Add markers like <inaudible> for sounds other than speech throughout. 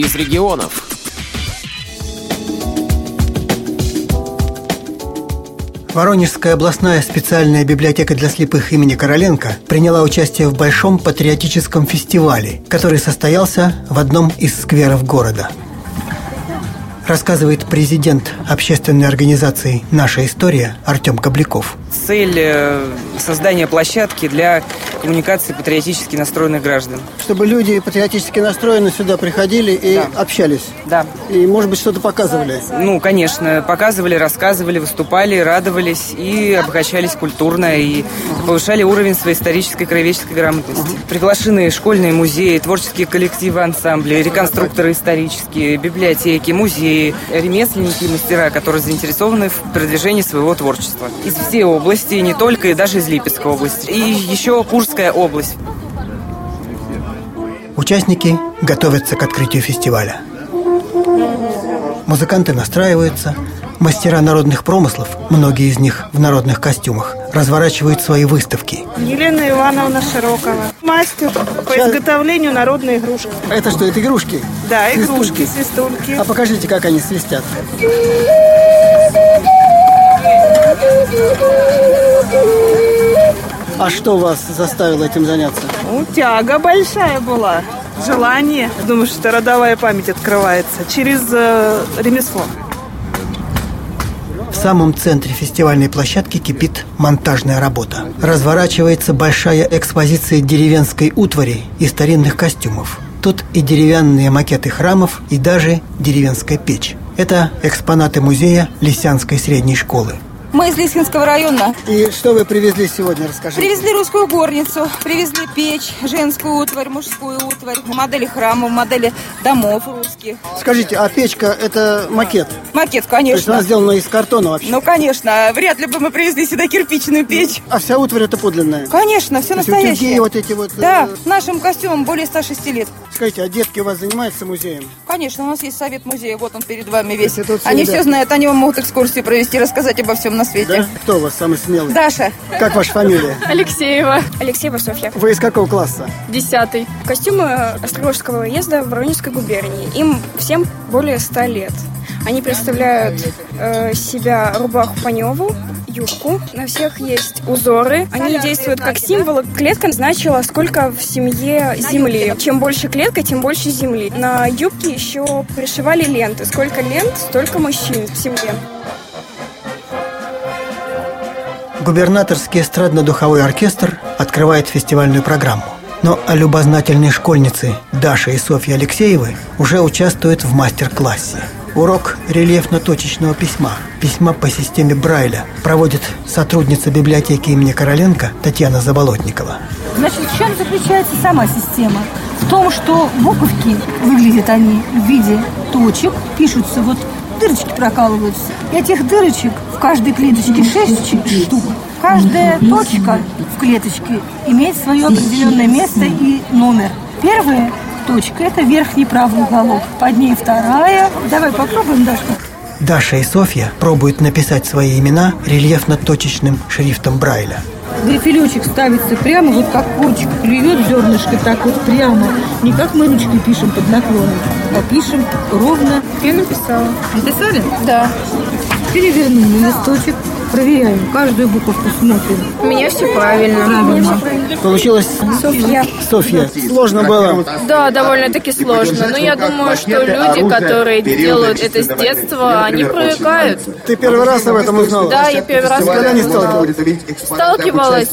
из регионов. Воронежская областная специальная библиотека для слепых имени Короленко приняла участие в большом патриотическом фестивале, который состоялся в одном из скверов города – рассказывает президент общественной организации «Наша история» Артем Кобляков. Цель э, создания площадки для коммуникации патриотически настроенных граждан. Чтобы люди патриотически настроены сюда приходили и да. общались. Да. И, может быть, что-то показывали. Ну, конечно, показывали, рассказывали, выступали, радовались и обогащались культурно, и повышали уровень своей исторической краеведческой грамотности. Угу. Приглашены школьные музеи, творческие коллективы, ансамбли, реконструкторы исторические, библиотеки, музеи, ремесленники мастера, которые заинтересованы в продвижении своего творчества. Из всей области, не только, и даже из Липецкой области. И еще Курская область. Участники готовятся к открытию фестиваля. Музыканты настраиваются, мастера народных промыслов, многие из них в народных костюмах, разворачивают свои выставки. Елена Ивановна Широкова. Мастер по Сейчас... изготовлению народной игрушки. Это что, это игрушки? Да, игрушки, свистульки. А покажите, как они свистят. <laughs> А что вас заставило этим заняться? Ну, тяга большая была, желание. Думаю, что родовая память открывается через э, ремесло. В самом центре фестивальной площадки кипит монтажная работа. Разворачивается большая экспозиция деревенской утвари и старинных костюмов. Тут и деревянные макеты храмов, и даже деревенская печь. Это экспонаты музея Лисянской средней школы. Мы из Лисинского района. И что вы привезли сегодня, расскажите? Привезли русскую горницу, привезли печь, женскую утварь, мужскую утварь, модели храмов, модели домов русских. Скажите, а печка это макет? Макет, конечно. То есть она сделана из картона вообще? Ну, конечно. Вряд ли бы мы привезли сюда кирпичную печь. А вся утварь это подлинная? Конечно, все То настоящее. вот эти вот... Да, э... нашим костюмам более 106 лет. Скажите, а детки у вас занимаются музеем? Конечно, у нас есть совет музея, вот он перед вами весь. Они все знают, они вам могут экскурсии провести, рассказать обо всем на свете. Да? Кто у вас самый смелый? Даша. Как ваша фамилия? Алексеева. Алексеева Софья. Вы из какого класса? Десятый. Костюмы Острогожского уезда в Воронежской губернии. Им всем более ста лет. Они представляют э, себя рубаху Паневу, юбку. На всех есть узоры. Они действуют как символ. Клетка значила, сколько в семье земли. Чем больше клетка, тем больше земли. На юбке еще пришивали ленты. Сколько лент, столько мужчин в семье. Губернаторский эстрадно-духовой оркестр открывает фестивальную программу. Но а любознательные школьницы Даша и Софья Алексеевы уже участвуют в мастер-классе. Урок рельефно-точечного письма, письма по системе Брайля, проводит сотрудница библиотеки имени Короленко Татьяна Заболотникова. Значит, в чем заключается сама система? В том, что буковки выглядят они в виде точек, пишутся вот дырочки прокалываются. И этих дырочек в каждой клеточке 6 штук. Каждая точка в клеточке имеет свое определенное место и номер. Первая точка – это верхний правый уголок. Под ней вторая. Давай попробуем, Дашка. Даша и Софья пробуют написать свои имена рельефно-точечным шрифтом Брайля. Грифелечек ставится прямо, вот как кончик плюет зернышко, так вот прямо. Не как мы ручкой пишем под наклоном, а пишем ровно. Я написала. Написали? Да. Перевернули листочек, проверяем, каждую буковку смотрим. У меня все правильно. Правильно. Получилось? Софья. Софья. Сложно было? Да, довольно-таки сложно. Но я думаю, что люди, которые делают это с детства, они привыкают. Ты первый раз об этом узнала? Да, я первый раз Когда не сталкивалась? Сталкивалась,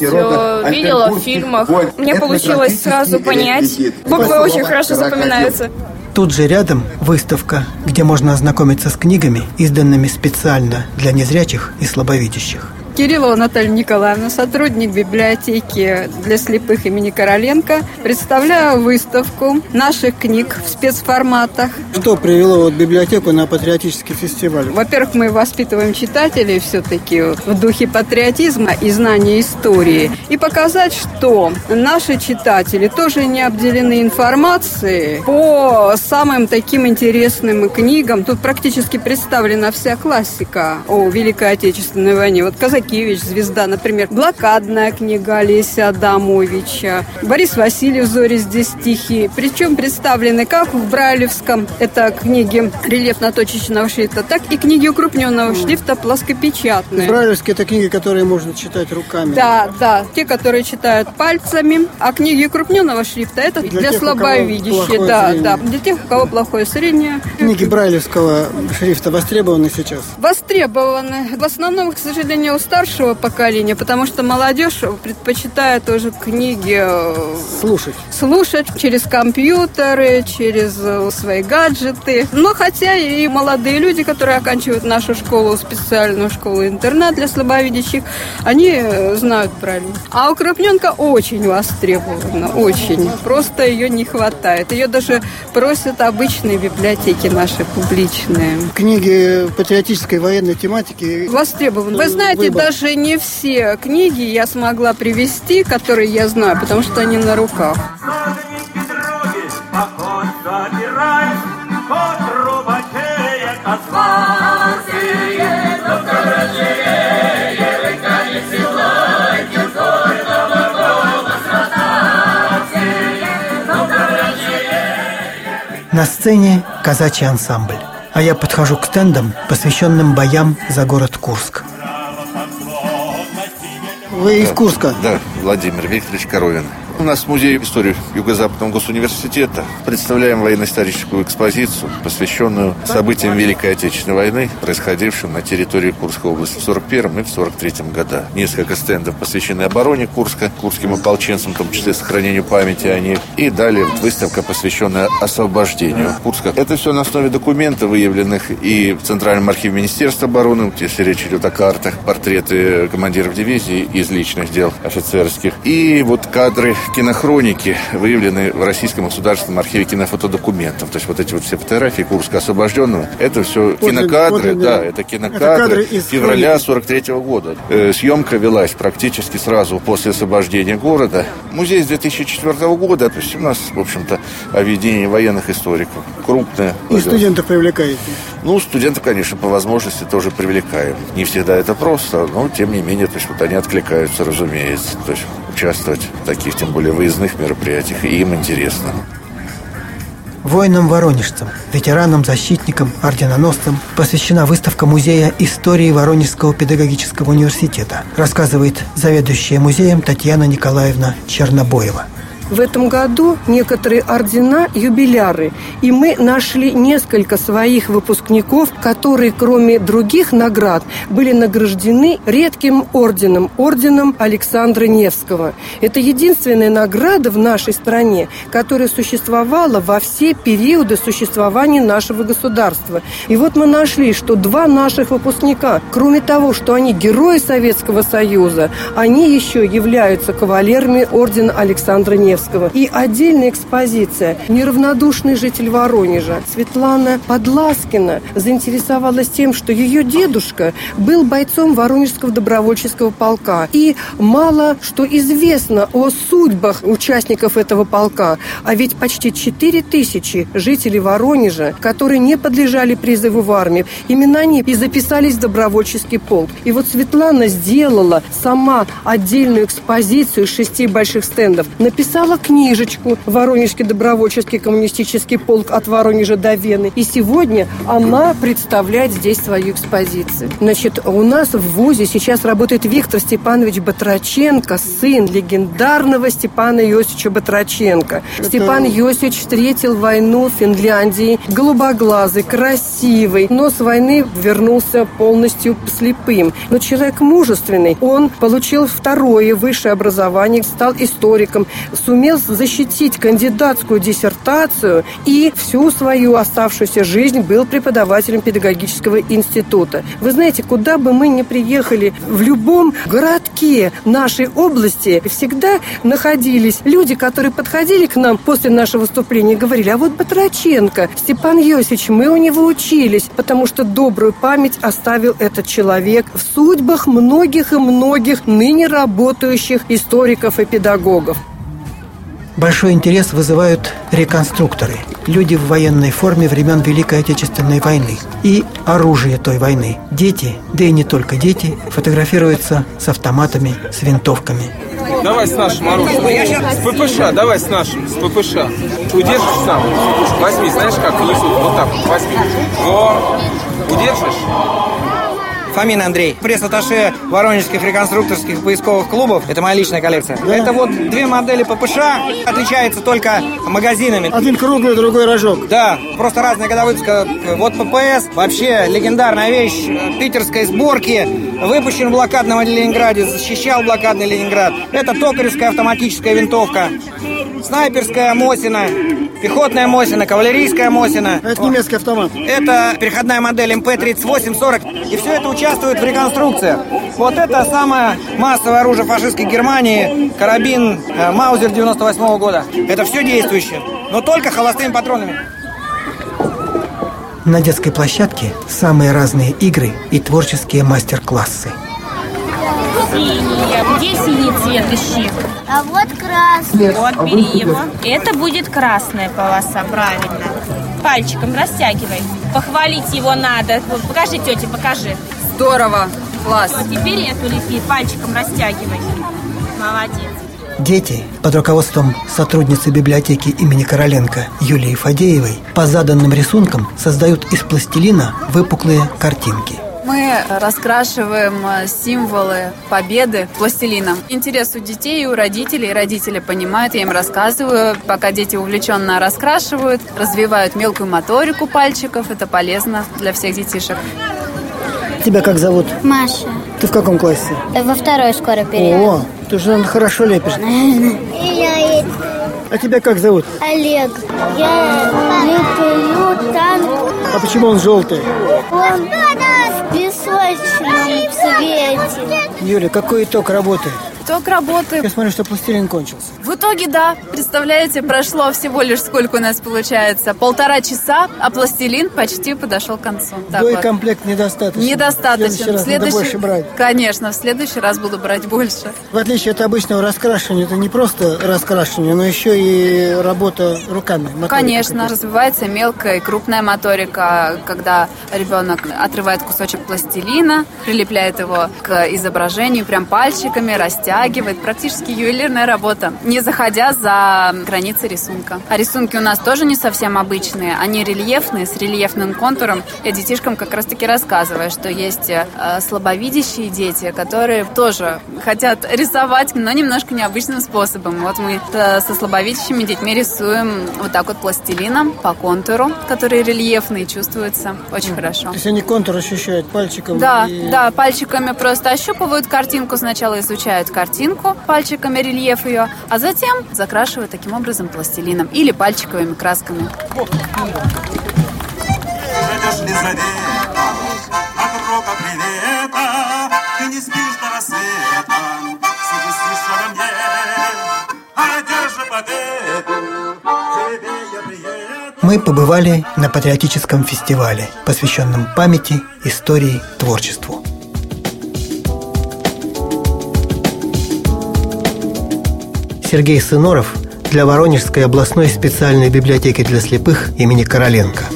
видела в фильмах. Мне получилось сразу понять. Буквы очень хорошо запоминаются. Тут же рядом выставка, где можно ознакомиться с книгами, изданными специально для незрячих и слабовидящих. Кириллова Наталья Николаевна, сотрудник библиотеки для слепых имени Короленко. Представляю выставку наших книг в спецформатах. Что привело вот библиотеку на патриотический фестиваль? Во-первых, мы воспитываем читателей все-таки в духе патриотизма и знания истории. И показать, что наши читатели тоже не обделены информацией по самым таким интересным книгам. Тут практически представлена вся классика о Великой Отечественной войне. Вот сказать Марцинкевич, звезда, например, блокадная книга Олеся Адамовича, Борис Васильев «Зори здесь стихи». Причем представлены как в Брайлевском, это книги рельефно-точечного шрифта, так и книги укрупненного шрифта плоскопечатные. Брайлевские – это книги, которые можно читать руками. Да, да, те, которые читают пальцами, а книги укрупненного шрифта – это для, для тех, слабовидящих, да, зрение. да, для тех, у кого плохое зрение. Книги Брайлевского шрифта востребованы сейчас? Востребованы. В основном, к сожалению, у старшего поколения, потому что молодежь предпочитает уже книги э, слушать. Слушать через компьютеры, через э, свои гаджеты. Но хотя и молодые люди, которые оканчивают нашу школу, специальную школу-интернат для слабовидящих, они э, знают правильно. А укрупненка очень востребована, очень. Просто ее не хватает. Ее даже просят обычные библиотеки наши публичные. Книги патриотической военной тематики востребованы. Вы знаете, выбор. Даже не все книги я смогла привести, которые я знаю, потому что они на руках. На сцене казачий ансамбль, а я подхожу к стендам, посвященным боям за город Курск. Вы из Курска? Да, Владимир Викторович Коровин. У нас музей истории Юго-Западного госуниверситета. Представляем военно-историческую экспозицию, посвященную событиям Великой Отечественной войны, происходившим на территории Курской области в 41 и в 43 годах. Несколько стендов посвящены обороне Курска, курским ополченцам, в том числе сохранению памяти о них. И далее выставка, посвященная освобождению Курска. Это все на основе документов, выявленных и в Центральном архиве Министерства обороны, если речь идет о картах, портреты командиров дивизии из личных дел офицерских. И вот кадры кинохроники выявлены в Российском государственном архиве кинофотодокументов. То есть вот эти вот все фотографии Курска освобожденного, это все вот кинокадры, вот, да, это кинокадры это февраля 43 -го года. Э, съемка велась практически сразу после освобождения города. Музей с 2004 года, то есть у нас, в общем-то, объединение военных историков. Крупное. И студентов привлекаете? Ну, студентов, конечно, по возможности тоже привлекаем. Не всегда это просто, но тем не менее, то есть вот они откликаются, разумеется. То есть участвовать в таких, тем более выездных мероприятиях, и им интересно. Воинам-воронежцам, ветеранам-защитникам, орденоносцам посвящена выставка Музея истории Воронежского педагогического университета, рассказывает заведующая музеем Татьяна Николаевна Чернобоева. В этом году некоторые ордена юбиляры, и мы нашли несколько своих выпускников, которые, кроме других наград, были награждены редким орденом, орденом Александра Невского. Это единственная награда в нашей стране, которая существовала во все периоды существования нашего государства. И вот мы нашли, что два наших выпускника, кроме того, что они герои Советского Союза, они еще являются кавалерами ордена Александра Невского. Достоевского. И отдельная экспозиция «Неравнодушный житель Воронежа». Светлана Подласкина заинтересовалась тем, что ее дедушка был бойцом Воронежского добровольческого полка. И мало что известно о судьбах участников этого полка. А ведь почти 4 тысячи жителей Воронежа, которые не подлежали призыву в армию, именно они и записались в добровольческий полк. И вот Светлана сделала сама отдельную экспозицию из шести больших стендов. Написала написала книжечку «Воронежский добровольческий коммунистический полк от Воронежа до Вены». И сегодня она представляет здесь свою экспозицию. Значит, у нас в ВУЗе сейчас работает Виктор Степанович Батраченко, сын легендарного Степана Иосифовича Батраченко. Это... Степан Иосифович встретил войну в Финляндии, голубоглазый, красивый, но с войны вернулся полностью слепым. Но человек мужественный. Он получил второе высшее образование, стал историком, сумел сумел защитить кандидатскую диссертацию и всю свою оставшуюся жизнь был преподавателем педагогического института. Вы знаете, куда бы мы ни приехали, в любом городке нашей области всегда находились люди, которые подходили к нам после нашего выступления и говорили, а вот Батраченко, Степан Йосифович, мы у него учились, потому что добрую память оставил этот человек в судьбах многих и многих ныне работающих историков и педагогов. Большой интерес вызывают реконструкторы. люди в военной форме времен Великой Отечественной войны и оружие той войны. Дети, да и не только дети, фотографируются с автоматами, с винтовками. Давай с нашим оружием. С ППШ, давай с нашим, с ППШ. Удержишь сам? Возьми, знаешь как несут? Вот так, возьми. Во, удержишь? Фомин Андрей, пресс-атташе Воронежских реконструкторских поисковых клубов. Это моя личная коллекция. Да. Это вот две модели ППШ, отличаются только магазинами. Один круглый, другой рожок. Да, просто разная года выпуска. Вот ППС, вообще легендарная вещь питерской сборки. Выпущен в блокадном Ленинграде, защищал блокадный Ленинград. Это токаревская автоматическая винтовка. Снайперская Мосина, пехотная Мосина, кавалерийская Мосина. Это немецкий автомат. Это переходная модель МП-38-40. И все это участвует в реконструкции. Вот это самое массовое оружие фашистской Германии, карабин э, Маузер 98 -го года. Это все действующее, но только холостыми патронами. На детской площадке самые разные игры и творческие мастер-классы – синяя. Где синий цвет ищи? А вот красный. Вот, бери его. Это будет красная полоса, правильно. Пальчиком растягивай. Похвалить его надо. Покажи, тетя, покажи. Здорово. Класс. Все, теперь эту лепи, пальчиком растягивай. Молодец. Дети под руководством сотрудницы библиотеки имени Короленко Юлии Фадеевой по заданным рисункам создают из пластилина выпуклые картинки. Мы раскрашиваем э, символы победы пластилином. Интерес у детей и у родителей. Родители понимают, я им рассказываю. Пока дети увлеченно раскрашивают, развивают мелкую моторику пальчиков. Это полезно для всех детишек. Тебя как зовут? Маша. Ты в каком классе? Во второй скоро перейдем. О, ты же хорошо лепишь. <laughs> Я а тебя как зовут? Олег. Я леплю танк. А почему он желтый? Он песочном цвете. Юля, какой итог работы? Итог работы. Я смотрю, что пластилин кончился. В итоге, да. Представляете, прошло всего лишь сколько у нас получается? Полтора часа, а пластилин почти подошел к концу. Так Боекомплект вот. недостаточно. Недостаточно. В следующий раз следующий... надо больше брать. Конечно, в следующий раз буду брать больше. В отличие от обычного раскрашивания, это не просто раскрашивание, но еще и работа руками. Конечно, развивается мелкая и крупная моторика, когда ребенок отрывает кусочек пластилина, прилепляет его к изображению прям пальчиками, растягивает вытягивает. Практически ювелирная работа, не заходя за границы рисунка. А рисунки у нас тоже не совсем обычные. Они рельефные, с рельефным контуром. Я детишкам как раз-таки рассказываю, что есть э, слабовидящие дети, которые тоже хотят рисовать, но немножко необычным способом. Вот мы э, со слабовидящими детьми рисуем вот так вот пластилином по контуру, который рельефный, чувствуется очень хорошо. То есть они контур ощущают пальчиком? Да, и... да, пальчиками просто ощупывают картинку, сначала изучают картинку, картинку, пальчиками рельеф ее, а затем закрашиваю таким образом пластилином или пальчиковыми красками. Мы побывали на патриотическом фестивале, посвященном памяти, истории, творчеству. Сергей Сыноров для Воронежской областной специальной библиотеки для слепых имени Короленко –